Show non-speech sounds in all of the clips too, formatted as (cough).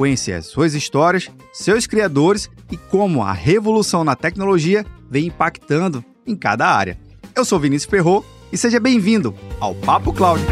Conhecer suas histórias, seus criadores e como a revolução na tecnologia vem impactando em cada área. Eu sou Vinícius Ferro e seja bem-vindo ao Papo Cloud.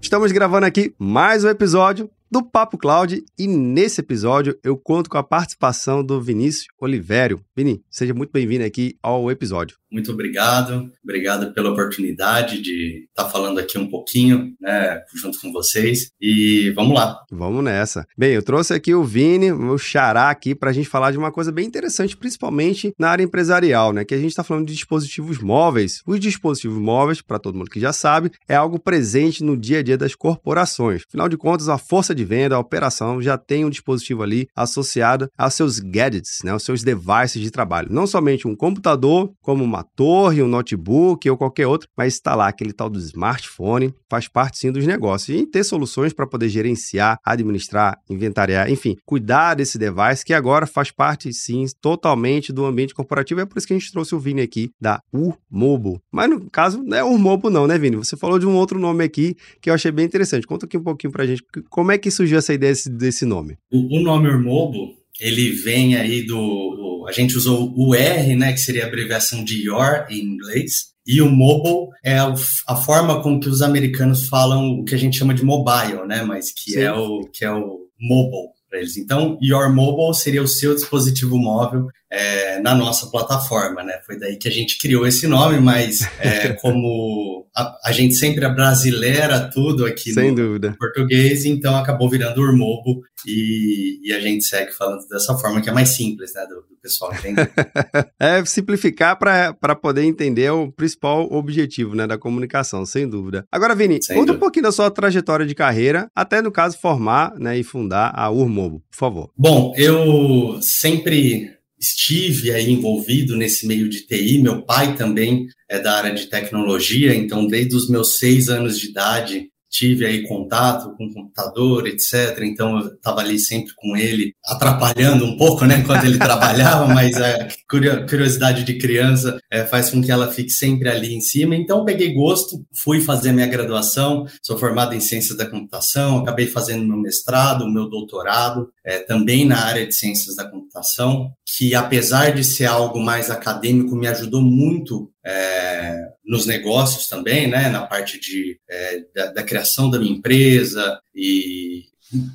Estamos gravando aqui mais um episódio do Papo Cloud e nesse episódio eu conto com a participação do Vinícius Olivério. Vini, seja muito bem-vindo aqui ao episódio. Muito obrigado, obrigado pela oportunidade de estar falando aqui um pouquinho, né, junto com vocês. E vamos lá. Vamos nessa. Bem, eu trouxe aqui o Vini, o xará aqui, para a gente falar de uma coisa bem interessante, principalmente na área empresarial, né? Que a gente está falando de dispositivos móveis. Os dispositivos móveis, para todo mundo que já sabe, é algo presente no dia a dia das corporações. Afinal de contas, a força de venda, a operação já tem um dispositivo ali associado aos seus gadgets, né? Aos seus devices de trabalho. Não somente um computador, como uma torre, um notebook ou qualquer outro, mas está lá aquele tal do smartphone, faz parte sim dos negócios. E ter soluções para poder gerenciar, administrar, inventariar, enfim, cuidar desse device que agora faz parte sim totalmente do ambiente corporativo. É por isso que a gente trouxe o Vini aqui da Urmobo. Mas no caso não é Urmobo não, né, Vini? Você falou de um outro nome aqui que eu achei bem interessante. Conta aqui um pouquinho pra gente como é que surgiu essa ideia desse, desse nome. O, o nome Urmobo ele vem aí do. A gente usou o R, né, que seria a abreviação de Your em inglês, e o mobile é a, a forma com que os americanos falam o que a gente chama de mobile, né, mas que é o que é o mobile para eles. Então, Your Mobile seria o seu dispositivo móvel é, na nossa plataforma, né? Foi daí que a gente criou esse nome, mas é, (laughs) como a, a, gente sempre é brasileira tudo aqui Sem no, dúvida. português, então acabou virando Urmobo e, e, a gente segue falando dessa forma que é mais simples, né? Do, do pessoal entender. (laughs) é simplificar para poder entender o principal objetivo né, da comunicação, sem dúvida. Agora, Vini, sem conta dúvida. um pouquinho da sua trajetória de carreira, até no caso formar né, e fundar a Urmobo, por favor. Bom, eu sempre estive aí envolvido nesse meio de TI. Meu pai também é da área de tecnologia, então desde os meus seis anos de idade tive aí contato com computador, etc. Então eu estava ali sempre com ele, atrapalhando um pouco, né, quando ele (laughs) trabalhava, mas a curiosidade de criança é, faz com que ela fique sempre ali em cima. Então peguei gosto, fui fazer minha graduação, sou formado em ciências da computação, acabei fazendo meu mestrado, meu doutorado, é, também na área de ciências da computação, que apesar de ser algo mais acadêmico, me ajudou muito é, nos negócios também, né, na parte de, é, da, da, criação da minha empresa e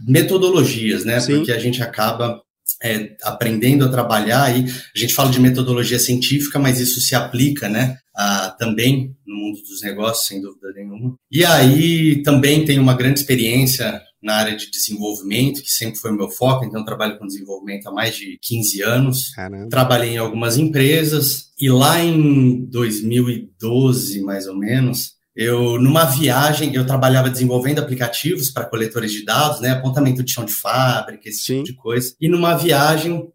metodologias, né, Sim. porque a gente acaba é, aprendendo a trabalhar e a gente fala de metodologia científica, mas isso se aplica, né, a, também no mundo dos negócios, sem dúvida nenhuma. E aí também tenho uma grande experiência na área de desenvolvimento, que sempre foi o meu foco, então trabalho com desenvolvimento há mais de 15 anos. Caramba. Trabalhei em algumas empresas e lá em 2012, mais ou menos, eu numa viagem, eu trabalhava desenvolvendo aplicativos para coletores de dados, né, apontamento de chão de fábrica, esse Sim. tipo de coisa. E numa viagem,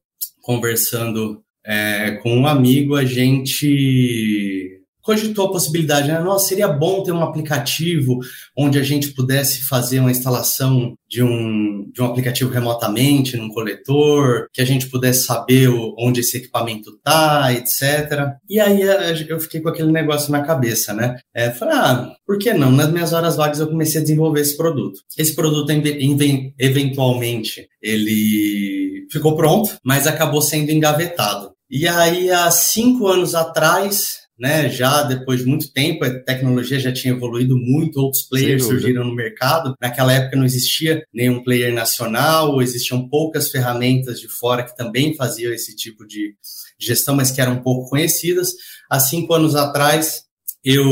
conversando é, com um amigo, a gente cogitou a possibilidade, né? Nossa, seria bom ter um aplicativo onde a gente pudesse fazer uma instalação de um, de um aplicativo remotamente num coletor, que a gente pudesse saber onde esse equipamento está, etc. E aí eu fiquei com aquele negócio na cabeça, né? É, falei, ah, por que não? Nas minhas horas vagas eu comecei a desenvolver esse produto. Esse produto, eventualmente, ele ficou pronto, mas acabou sendo engavetado. E aí, há cinco anos atrás, né? Já depois de muito tempo, a tecnologia já tinha evoluído muito, outros players surgiram no mercado. Naquela época não existia nenhum player nacional, existiam poucas ferramentas de fora que também faziam esse tipo de gestão, mas que eram pouco conhecidas. Há cinco anos atrás, eu,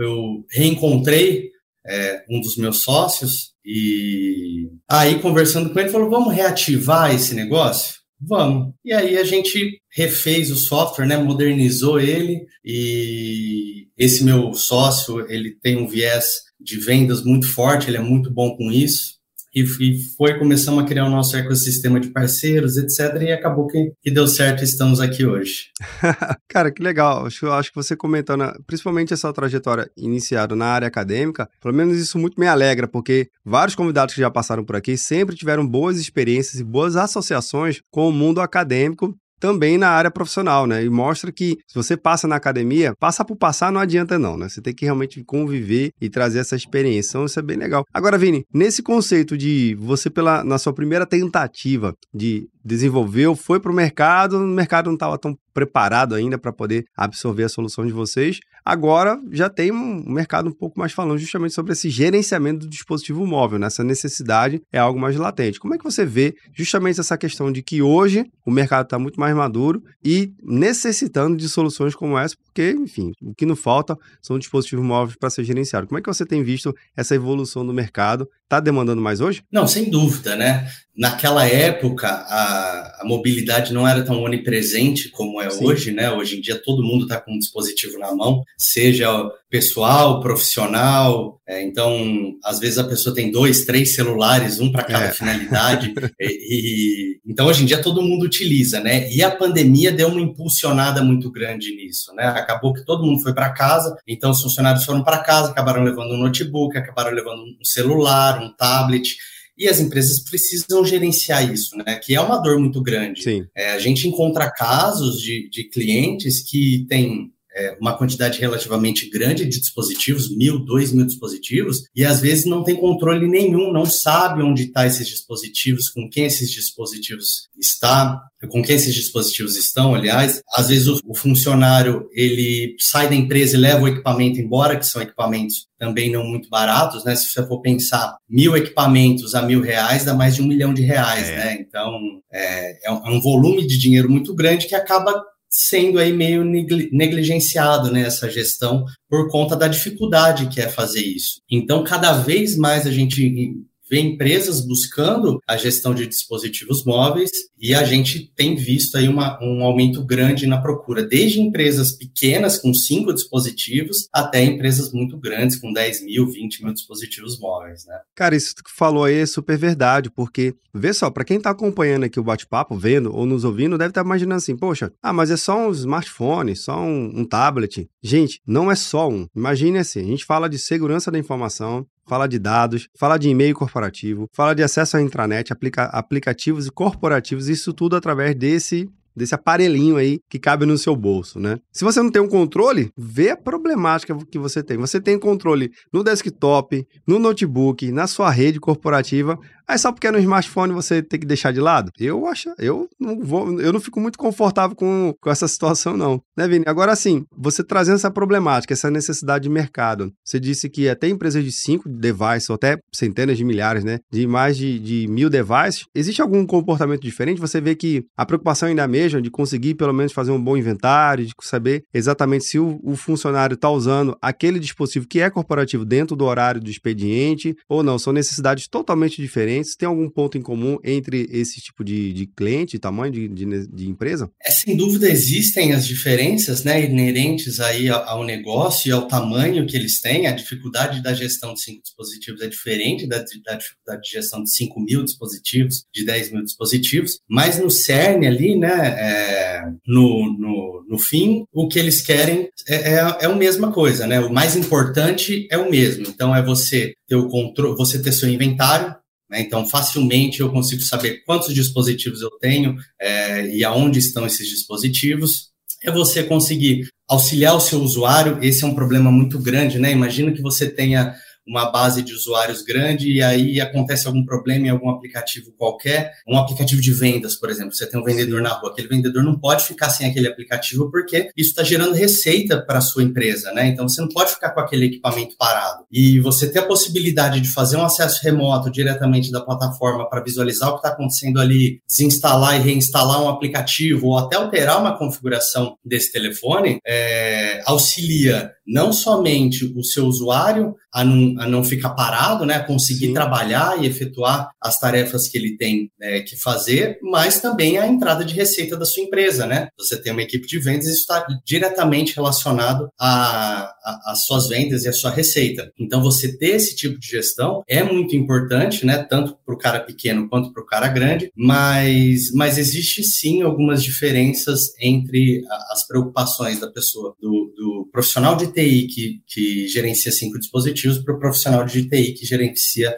eu reencontrei é, um dos meus sócios e aí conversando com ele, falou: vamos reativar esse negócio? Vamos. E aí a gente refez o software, né, modernizou ele e esse meu sócio, ele tem um viés de vendas muito forte, ele é muito bom com isso e, e foi, começamos a criar o nosso ecossistema de parceiros, etc. E acabou que, que deu certo e estamos aqui hoje. (laughs) Cara, que legal. Acho, acho que você comentando, principalmente essa trajetória iniciada na área acadêmica, pelo menos isso muito me alegra, porque vários convidados que já passaram por aqui sempre tiveram boas experiências e boas associações com o mundo acadêmico também na área profissional, né? E mostra que se você passa na academia, passar por passar não adianta não, né? Você tem que realmente conviver e trazer essa experiência. Então isso é bem legal. Agora, Vini, nesse conceito de você pela na sua primeira tentativa de desenvolveu, foi para o mercado, o mercado não estava tão preparado ainda para poder absorver a solução de vocês. Agora já tem um mercado um pouco mais falando justamente sobre esse gerenciamento do dispositivo móvel, né? essa necessidade é algo mais latente. Como é que você vê justamente essa questão de que hoje o mercado está muito mais maduro e necessitando de soluções como essa, porque, enfim, o que não falta são dispositivos móveis para ser gerenciado. Como é que você tem visto essa evolução do mercado? Está demandando mais hoje? Não, sem dúvida, né? naquela época a, a, mobilidade não era tão onipresente como é Sim. hoje, né? Hoje em dia todo mundo está com um dispositivo na mão, seja pessoal, profissional. É, então, às vezes a pessoa tem dois, três celulares, um para cada é. finalidade. (laughs) e, e, então, hoje em dia todo mundo utiliza, né? E a pandemia deu uma impulsionada muito grande nisso, né? Acabou que todo mundo foi para casa, então os funcionários foram para casa, acabaram levando um notebook, acabaram levando um celular, um tablet e as empresas precisam gerenciar isso, né? Que é uma dor muito grande. É, a gente encontra casos de, de clientes que têm é, uma quantidade relativamente grande de dispositivos, mil, dois mil dispositivos, e às vezes não tem controle nenhum, não sabe onde estão tá esses dispositivos, com quem esses dispositivos está, com quem esses dispositivos estão, aliás. Às vezes o, o funcionário ele sai da empresa e leva o equipamento embora, que são equipamentos também não muito baratos, né? Se você for pensar mil equipamentos a mil reais, dá mais de um milhão de reais, é. né? Então é, é um volume de dinheiro muito grande que acaba sendo aí meio negligenciado nessa né, gestão por conta da dificuldade que é fazer isso. Então, cada vez mais a gente vê empresas buscando a gestão de dispositivos móveis e a gente tem visto aí uma, um aumento grande na procura, desde empresas pequenas com cinco dispositivos até empresas muito grandes com 10 mil, 20 mil dispositivos móveis, né? Cara, isso que falou aí é super verdade, porque, vê só, para quem está acompanhando aqui o bate-papo, vendo ou nos ouvindo, deve estar tá imaginando assim, poxa, ah, mas é só um smartphone, só um, um tablet. Gente, não é só um. Imagine assim, a gente fala de segurança da informação, fala de dados, fala de e-mail corporativo, fala de acesso à intranet, aplica aplicativos corporativos, isso tudo através desse desse aparelhinho aí que cabe no seu bolso, né? Se você não tem um controle, vê a problemática que você tem. Você tem controle no desktop, no notebook, na sua rede corporativa, Aí só porque é no smartphone você tem que deixar de lado? Eu acho, eu não vou, eu não fico muito confortável com, com essa (laughs) situação, não. Né, Vini? Agora sim, você trazendo essa problemática, essa necessidade de mercado. Você disse que até empresas de cinco devices, ou até centenas de milhares, né? De mais de, de mil devices. Existe algum comportamento diferente? Você vê que a preocupação ainda é a mesma de conseguir pelo menos fazer um bom inventário, de saber exatamente se o, o funcionário está usando aquele dispositivo que é corporativo dentro do horário do expediente ou não. São necessidades totalmente diferentes clientes. Tem algum ponto em comum entre esse tipo de, de cliente, tamanho de, de, de, empresa? É, sem dúvida existem as diferenças né, inerentes aí ao, negócio e ao tamanho que eles têm. A dificuldade da gestão de cinco dispositivos é diferente da, da dificuldade de gestão de 5 mil dispositivos, de 10 mil dispositivos, mas no cerne ali, né, é, no, no, no fim, o que eles querem é, é, é a mesma coisa, né? O mais importante é o mesmo. Então, é você ter o controle, você ter seu inventário? Então, facilmente eu consigo saber quantos dispositivos eu tenho é, e aonde estão esses dispositivos. É você conseguir auxiliar o seu usuário. Esse é um problema muito grande, né? Imagina que você tenha uma base de usuários grande e aí acontece algum problema em algum aplicativo qualquer, um aplicativo de vendas, por exemplo, você tem um vendedor na rua, aquele vendedor não pode ficar sem aquele aplicativo porque isso está gerando receita para a sua empresa, né? Então você não pode ficar com aquele equipamento parado. E você ter a possibilidade de fazer um acesso remoto diretamente da plataforma para visualizar o que está acontecendo ali, desinstalar e reinstalar um aplicativo ou até alterar uma configuração desse telefone, é, auxilia não somente o seu usuário a não a não ficar parado, né, a conseguir Sim. trabalhar e efetuar as tarefas que ele tem né, que fazer, mas também a entrada de receita da sua empresa, né? Você tem uma equipe de vendas e isso está diretamente relacionado às suas vendas e à sua receita. Então, você ter esse tipo de gestão é muito importante, né, tanto para o cara pequeno quanto para o cara grande, mas, mas existe sim algumas diferenças entre as preocupações da pessoa, do, do profissional de TI que, que gerencia cinco dispositivos para o profissional de TI que gerencia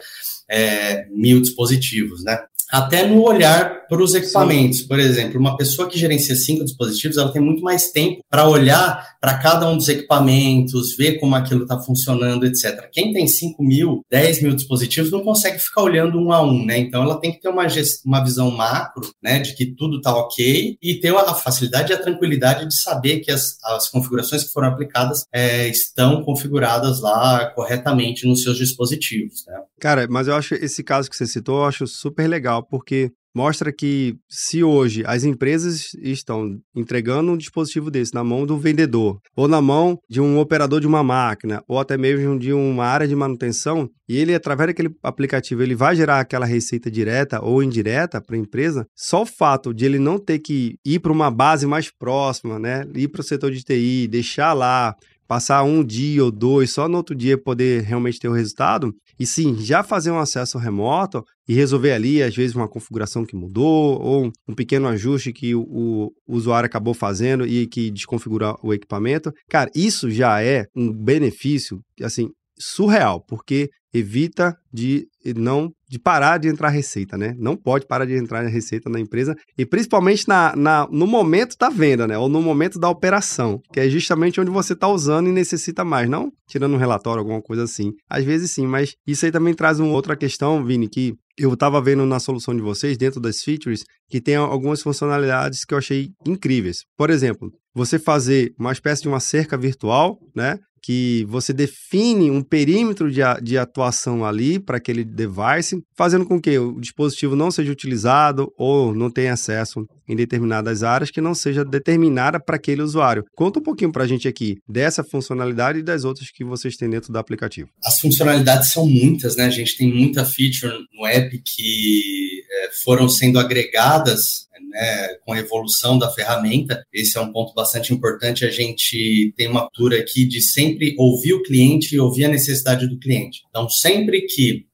é, mil dispositivos, né? Até no olhar para os equipamentos. Sim. Por exemplo, uma pessoa que gerencia cinco dispositivos, ela tem muito mais tempo para olhar para cada um dos equipamentos, ver como aquilo está funcionando, etc. Quem tem 5 mil, 10 mil dispositivos não consegue ficar olhando um a um, né? Então ela tem que ter uma, uma visão macro, né, de que tudo está ok e ter a facilidade e a tranquilidade de saber que as, as configurações que foram aplicadas é, estão configuradas lá corretamente nos seus dispositivos, né? Cara, mas eu acho esse caso que você citou, eu acho super legal, porque mostra que se hoje as empresas estão entregando um dispositivo desse na mão do vendedor, ou na mão de um operador de uma máquina, ou até mesmo de uma área de manutenção, e ele, através daquele aplicativo, ele vai gerar aquela receita direta ou indireta para a empresa, só o fato de ele não ter que ir para uma base mais próxima, né? Ir para o setor de TI, deixar lá, passar um dia ou dois, só no outro dia poder realmente ter o resultado, e sim, já fazer um acesso remoto e resolver ali, às vezes, uma configuração que mudou, ou um pequeno ajuste que o, o usuário acabou fazendo e que desconfigura o equipamento. Cara, isso já é um benefício, assim, surreal, porque evita de não de parar de entrar receita, né? Não pode parar de entrar receita na empresa e principalmente na, na, no momento da venda, né? Ou no momento da operação, que é justamente onde você está usando e necessita mais, não tirando um relatório, alguma coisa assim. Às vezes sim, mas isso aí também traz uma outra questão, Vini, que eu estava vendo na solução de vocês, dentro das features, que tem algumas funcionalidades que eu achei incríveis. Por exemplo, você fazer uma espécie de uma cerca virtual, né? Que você define um perímetro de, de atuação ali para aquele device, fazendo com que o dispositivo não seja utilizado ou não tenha acesso em determinadas áreas que não seja determinada para aquele usuário. Conta um pouquinho para a gente aqui dessa funcionalidade e das outras que vocês têm dentro do aplicativo. As funcionalidades são muitas, né? A gente tem muita feature no app que foram sendo agregadas né, com a evolução da ferramenta, esse é um ponto bastante importante. A gente tem uma cultura aqui de sempre ouvir o cliente e ouvir a necessidade do cliente. Então, sempre que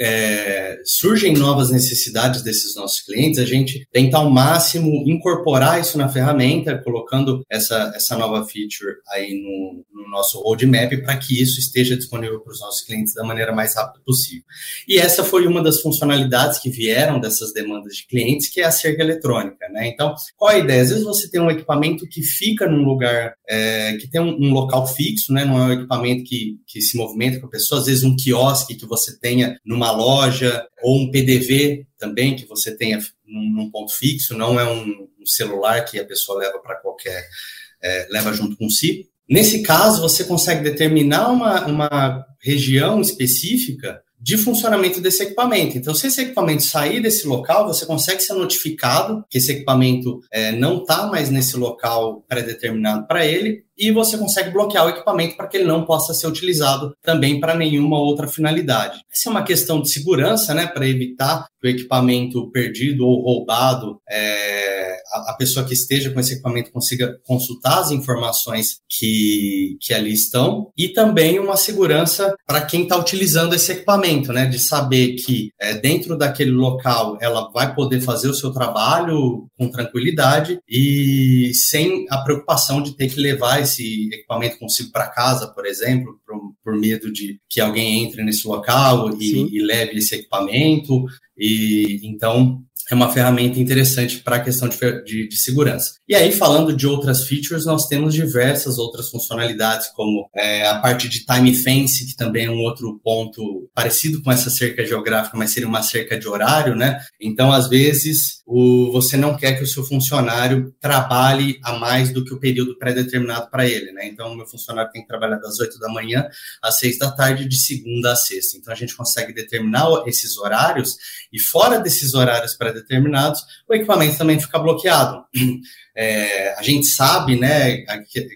é, surgem novas necessidades desses nossos clientes, a gente tenta ao máximo incorporar isso na ferramenta, colocando essa, essa nova feature aí no, no nosso roadmap para que isso esteja disponível para os nossos clientes da maneira mais rápida possível. E essa foi uma das funcionalidades que vieram dessas demandas de clientes, que é a cerca eletrônica. Né? Então, qual a ideia? Às vezes você tem um equipamento que fica num lugar, é, que tem um, um, local fixo, né? não é um equipamento que, que se movimenta com a pessoa, às vezes um quiosque que você tenha numa loja, ou um PDV também, que você tenha num, ponto fixo, não é um, celular que a pessoa leva para qualquer, é, leva junto com si. Nesse caso, você consegue determinar uma, uma região específica de funcionamento desse equipamento. Então, se esse equipamento sair desse local, você consegue ser notificado que esse equipamento é, não está mais nesse local pré-determinado para ele e você consegue bloquear o equipamento para que ele não possa ser utilizado também para nenhuma outra finalidade. Essa é uma questão de segurança, né, para evitar que o equipamento perdido ou roubado, é, a, a, pessoa que esteja com esse equipamento consiga consultar as informações que, que ali estão e também uma segurança para quem está utilizando esse equipamento, né, de saber que é, dentro daquele local ela vai poder fazer o seu trabalho com tranquilidade e sem a preocupação de ter que levar esse equipamento consigo para casa, por exemplo, por, por, medo de que alguém entre nesse local e, e leve esse equipamento. E então é uma ferramenta interessante para a questão de, de, de, segurança. E aí, falando de outras features, nós temos diversas outras funcionalidades, como é, a parte de time fence, que também é um outro ponto parecido com essa cerca geográfica, mas seria uma cerca de horário, né? Então, às vezes, o, você não quer que o seu funcionário trabalhe a mais do que o período pré-determinado para ele, né? Então, o meu funcionário tem que trabalhar das 8 da manhã às 6 da tarde, de segunda a sexta. Então, a gente consegue determinar esses horários e fora desses horários pré pré-determinados, o equipamento também fica bloqueado. É, a gente sabe né,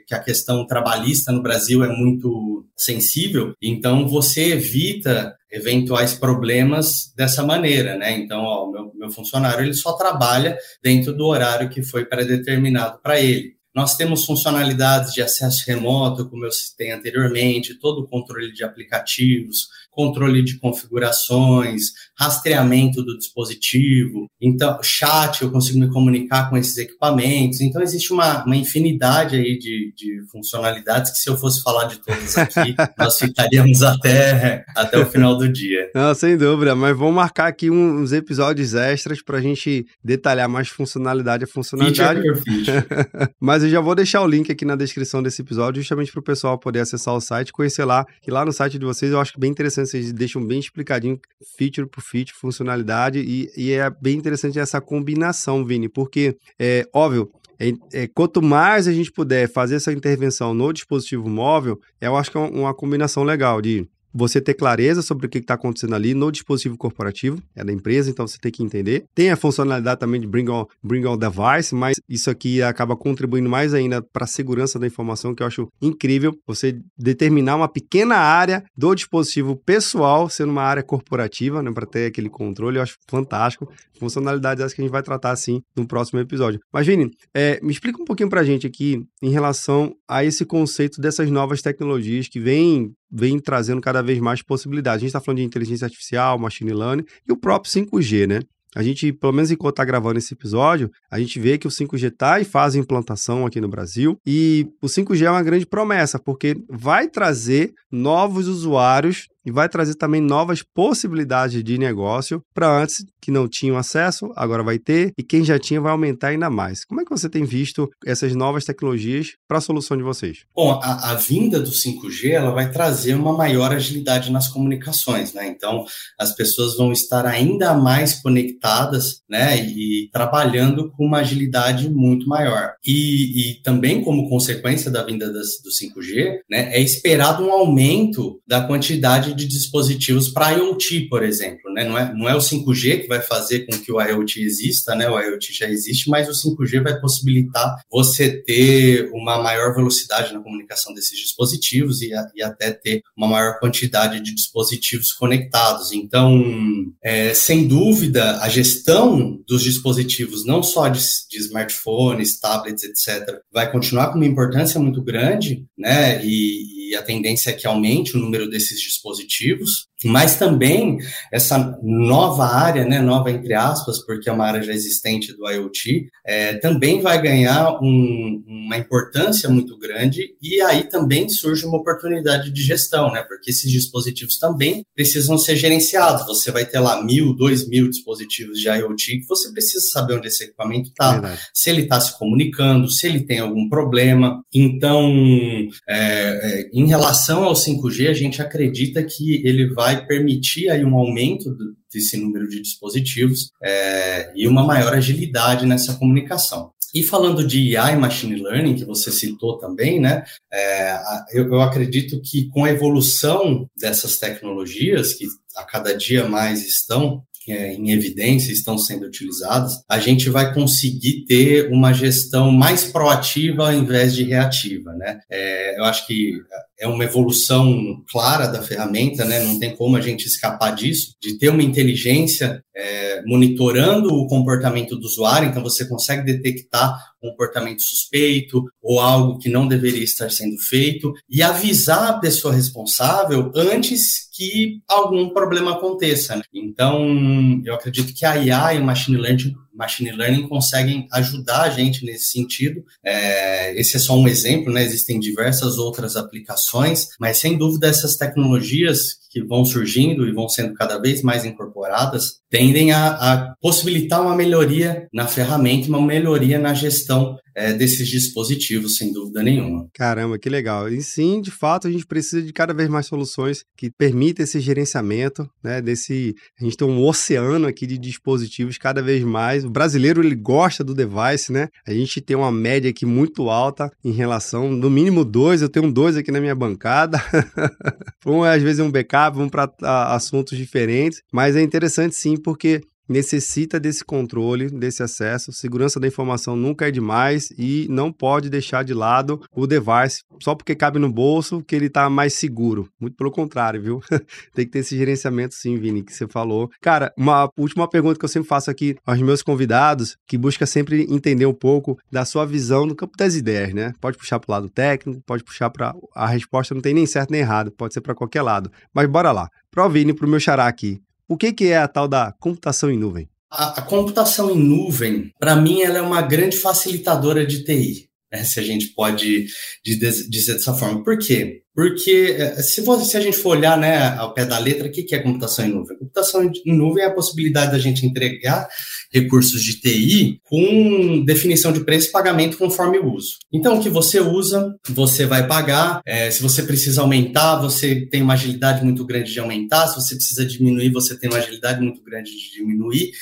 que a questão trabalhista no Brasil é muito sensível, então você evita eventuais problemas dessa maneira, né? Então, o meu, meu funcionário ele só trabalha dentro do horário que foi pré-determinado para ele. Nós temos funcionalidades de acesso remoto, como eu citei anteriormente, todo o controle de aplicativos, controle de configurações, rastreamento do dispositivo, então chat, eu consigo me comunicar com esses equipamentos. Então existe uma, uma infinidade aí de, de funcionalidades que se eu fosse falar de todas aqui, (laughs) nós ficaríamos até, até o final do dia. Não, sem dúvida, mas vamos marcar aqui uns episódios extras para a gente detalhar mais funcionalidade a funcionalidade. Feature feature. (laughs) mas eu já vou deixar o link aqui na descrição desse episódio, justamente para o pessoal poder acessar o site, conhecer lá, que lá no site de vocês eu acho bem interessante vocês deixam bem explicadinho, feature por feature, funcionalidade, e, e é bem interessante essa combinação, Vini, porque, é óbvio, é, é, quanto mais a gente puder fazer essa intervenção no dispositivo móvel, eu acho que é uma combinação legal de você ter clareza sobre o que está acontecendo ali no dispositivo corporativo, é da empresa, então você tem que entender. Tem a funcionalidade também de Bring On, bring on Device, mas isso aqui acaba contribuindo mais ainda para a segurança da informação, que eu acho incrível. Você determinar uma pequena área do dispositivo pessoal sendo uma área corporativa, né, para ter aquele controle, eu acho fantástico. Funcionalidades essa que a gente vai tratar assim no próximo episódio. Mas, Vini, é, me explica um pouquinho para a gente aqui em relação a esse conceito dessas novas tecnologias que vêm vem trazendo cada vez mais possibilidades. A gente está falando de inteligência artificial, machine learning e o próprio 5G, né? A gente, pelo menos enquanto está gravando esse episódio, a gente vê que o 5G está em fase de implantação aqui no Brasil e o 5G é uma grande promessa, porque vai trazer novos usuários e vai trazer também novas possibilidades de negócio para antes que não tinham acesso, agora vai ter, e quem já tinha vai aumentar ainda mais. Como é que você tem visto essas novas tecnologias para a solução de vocês? Bom, a, a, vinda do 5G ela vai trazer uma maior agilidade nas comunicações, né? Então, as pessoas vão estar ainda mais conectadas, né? E trabalhando com uma agilidade muito maior. E, e também, como consequência da vinda das, do 5G, né? É esperado um aumento da quantidade de dispositivos para IoT, por exemplo, né? Não é, não é o 5G que vai fazer com que o IoT exista, né? O IoT já existe, mas o 5G vai possibilitar você ter uma maior velocidade na comunicação desses dispositivos e, a, e até ter uma maior quantidade de dispositivos conectados. Então, é, sem dúvida, a gestão dos dispositivos, não só de, de smartphones, tablets, etc., vai continuar com uma importância muito grande, né? E, e a tendência é que aumente o número desses dispositivos mas também essa nova área, né, nova entre aspas, porque é uma área já existente do IoT, é, também vai ganhar um, uma importância muito grande e aí também surge uma oportunidade de gestão, né, porque esses dispositivos também precisam ser gerenciados. Você vai ter lá mil, dois mil dispositivos de IoT que você precisa saber onde esse equipamento está, se ele está se comunicando, se ele tem algum problema. Então, é, é, em relação ao 5G, a gente acredita que ele vai permitir aí um aumento desse número de dispositivos é, e uma maior agilidade nessa comunicação. E falando de AI Machine Learning, que você citou também, né, é, eu, eu acredito que com a evolução dessas tecnologias, que a cada dia mais estão é, em evidência estão sendo utilizadas, a gente vai conseguir ter uma gestão mais proativa ao invés de reativa, né? É, eu acho que é uma evolução clara da ferramenta, né? Não tem como a gente escapar disso, de ter uma inteligência é, monitorando o comportamento do usuário, então você consegue detectar comportamento suspeito ou algo que não deveria estar sendo feito e avisar a pessoa responsável antes que algum problema aconteça. Né? Então, eu acredito que a IA e o machine learning machine learning conseguem ajudar a gente nesse sentido. É, esse é só um exemplo, né? Existem diversas outras aplicações, mas sem dúvida essas tecnologias que vão surgindo e vão sendo cada vez mais incorporadas tendem a, a possibilitar uma melhoria na ferramenta, uma melhoria na gestão é, desses dispositivos, sem dúvida nenhuma. Caramba, que legal. E sim, de fato, a gente precisa de cada vez mais soluções que permitam esse gerenciamento, né? Desse. A gente tem um oceano aqui de dispositivos cada vez mais. O brasileiro ele gosta do device, né? A gente tem uma média aqui muito alta em relação, no mínimo dois, eu tenho dois aqui na minha bancada. (laughs) um às vezes é um backup, um para assuntos diferentes, mas é interessante sim, porque necessita desse controle, desse acesso. Segurança da informação nunca é demais e não pode deixar de lado o device só porque cabe no bolso que ele está mais seguro. Muito pelo contrário, viu? (laughs) Tem que ter esse gerenciamento sim, Vini, que você falou. Cara, uma última pergunta que eu sempre faço aqui aos meus convidados, que busca sempre entender um pouco da sua visão no campo das ideias, né? Pode puxar para o lado técnico, pode puxar para a resposta não tem nem certo nem errado, pode ser para qualquer lado. Mas bora lá. Pro Vini, pro meu xará aqui. O que, que é a tal da computação em nuvem? A, a computação em nuvem, para mim, ela é uma grande facilitadora de TI. Né, se a gente pode dizer dessa forma. Por quê? Porque é, se, você, se a gente for olhar né, ao pé da letra, o que é computação em nuvem? computação em nuvem é a possibilidade da gente entregar recursos de TI com definição de preço e pagamento conforme o uso. Então, o que você usa, você vai pagar. É, se você precisa aumentar, você tem uma agilidade muito grande de aumentar. Se você precisa diminuir, você tem uma agilidade muito grande de diminuir.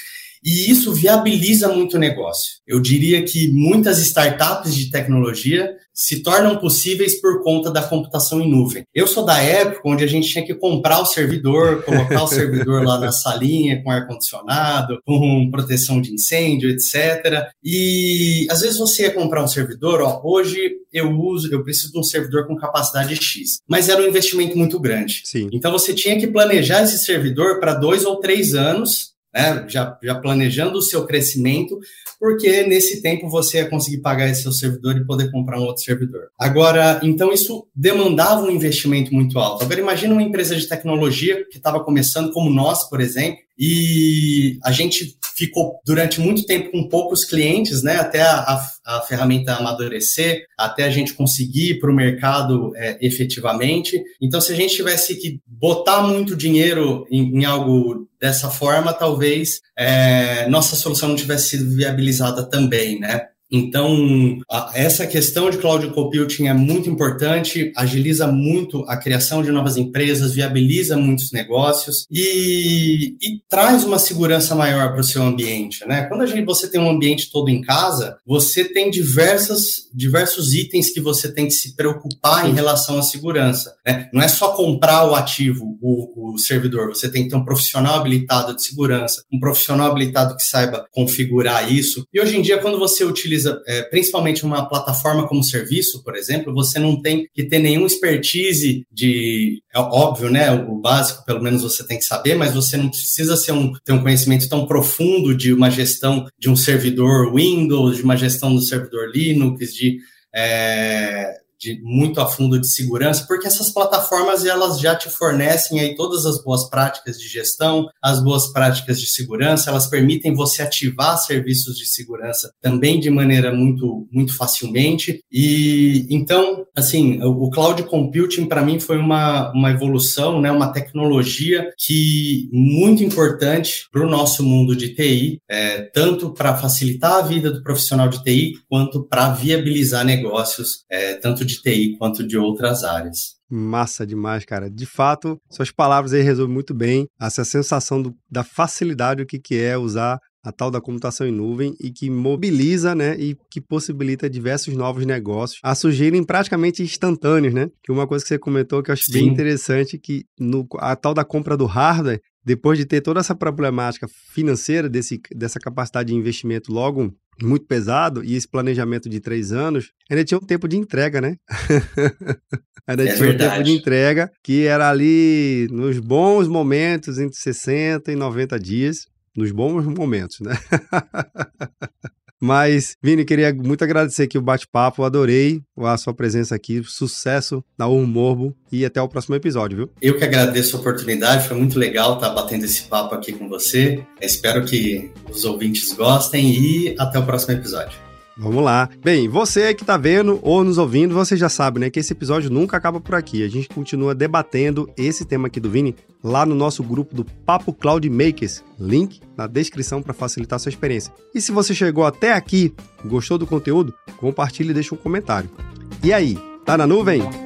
E isso viabiliza muito o negócio. Eu diria que muitas startups de tecnologia se tornam possíveis por conta da computação em nuvem. Eu sou da época onde a gente tinha que comprar o servidor, colocar o servidor lá na salinha com ar-condicionado, com proteção de incêndio, etc. E às vezes você ia comprar um servidor, ó, hoje eu uso, eu preciso de um servidor com capacidade X, mas era um investimento muito grande. Sim. Então você tinha que planejar esse servidor para dois ou três anos né? já, já planejando o seu crescimento, porque nesse tempo você ia conseguir pagar esse seu servidor e poder comprar um outro servidor. Agora, então isso demandava um investimento muito alto. Agora imagina uma empresa de tecnologia que estava começando, como nós, por exemplo, e a gente ficou durante muito tempo com poucos clientes, né, até a, a, a ferramenta amadurecer, até a gente conseguir ir para o mercado é, efetivamente. Então, se a gente tivesse que botar muito dinheiro em, em algo dessa forma, talvez é, nossa solução não tivesse sido viabilizada também, né? Então, a, essa questão de cloud computing é muito importante, agiliza muito a criação de novas empresas, viabiliza muitos negócios e, e traz uma segurança maior para o seu ambiente. Né? Quando a gente, você tem um ambiente todo em casa, você tem diversas, diversos itens que você tem que se preocupar em relação à segurança. Né? Não é só comprar o ativo, o, o servidor, você tem que ter um profissional habilitado de segurança, um profissional habilitado que saiba configurar isso. E hoje em dia, quando você utiliza utiliza é, principalmente uma plataforma como serviço, por exemplo, você não tem que ter nenhuma expertise de, é óbvio, né? O básico, pelo menos você tem que saber, mas você não precisa ser um, ter um conhecimento tão profundo de uma gestão de um servidor Windows, de uma gestão do servidor Linux, de é, de muito a fundo de segurança, porque essas plataformas elas já te fornecem aí todas as boas práticas de gestão, as boas práticas de segurança, elas permitem você ativar serviços de segurança também de maneira muito muito facilmente. E então, assim, o, cloud computing para mim foi uma, uma evolução, né, uma tecnologia que muito importante para o nosso mundo de TI, é, tanto para facilitar a vida do profissional de TI quanto para viabilizar negócios, é, tanto de TI quanto de outras áreas. Massa demais, cara. De fato, suas palavras aí resumem muito bem essa sensação do, da facilidade o que, que é usar a tal da computação em nuvem e que mobiliza, né, e que possibilita diversos novos negócios a surgirem praticamente instantâneos, né? Que uma coisa que você comentou que eu acho Sim. bem interessante que no a tal da compra do hardware, depois de ter toda essa problemática financeira desse, dessa capacidade de investimento logo muito pesado e esse planejamento de três anos, ainda tinha um tempo de entrega, né? (laughs) ainda é tinha verdade. um tempo de entrega que era ali nos bons momentos, entre 60 e 90 dias, nos bons momentos, né? (laughs) Mas, Vini, queria muito agradecer aqui o bate-papo, adorei a sua presença aqui, sucesso na Urmorbo e até o próximo episódio, viu? Eu que agradeço a oportunidade, foi muito legal estar batendo esse papo aqui com você. Espero que os ouvintes gostem e até o próximo episódio. Vamos lá. Bem, você que está vendo ou nos ouvindo, você já sabe, né, que esse episódio nunca acaba por aqui. A gente continua debatendo esse tema aqui do Vini lá no nosso grupo do Papo Cloud Makers. Link na descrição para facilitar a sua experiência. E se você chegou até aqui, gostou do conteúdo, compartilhe e deixe um comentário. E aí, tá na nuvem?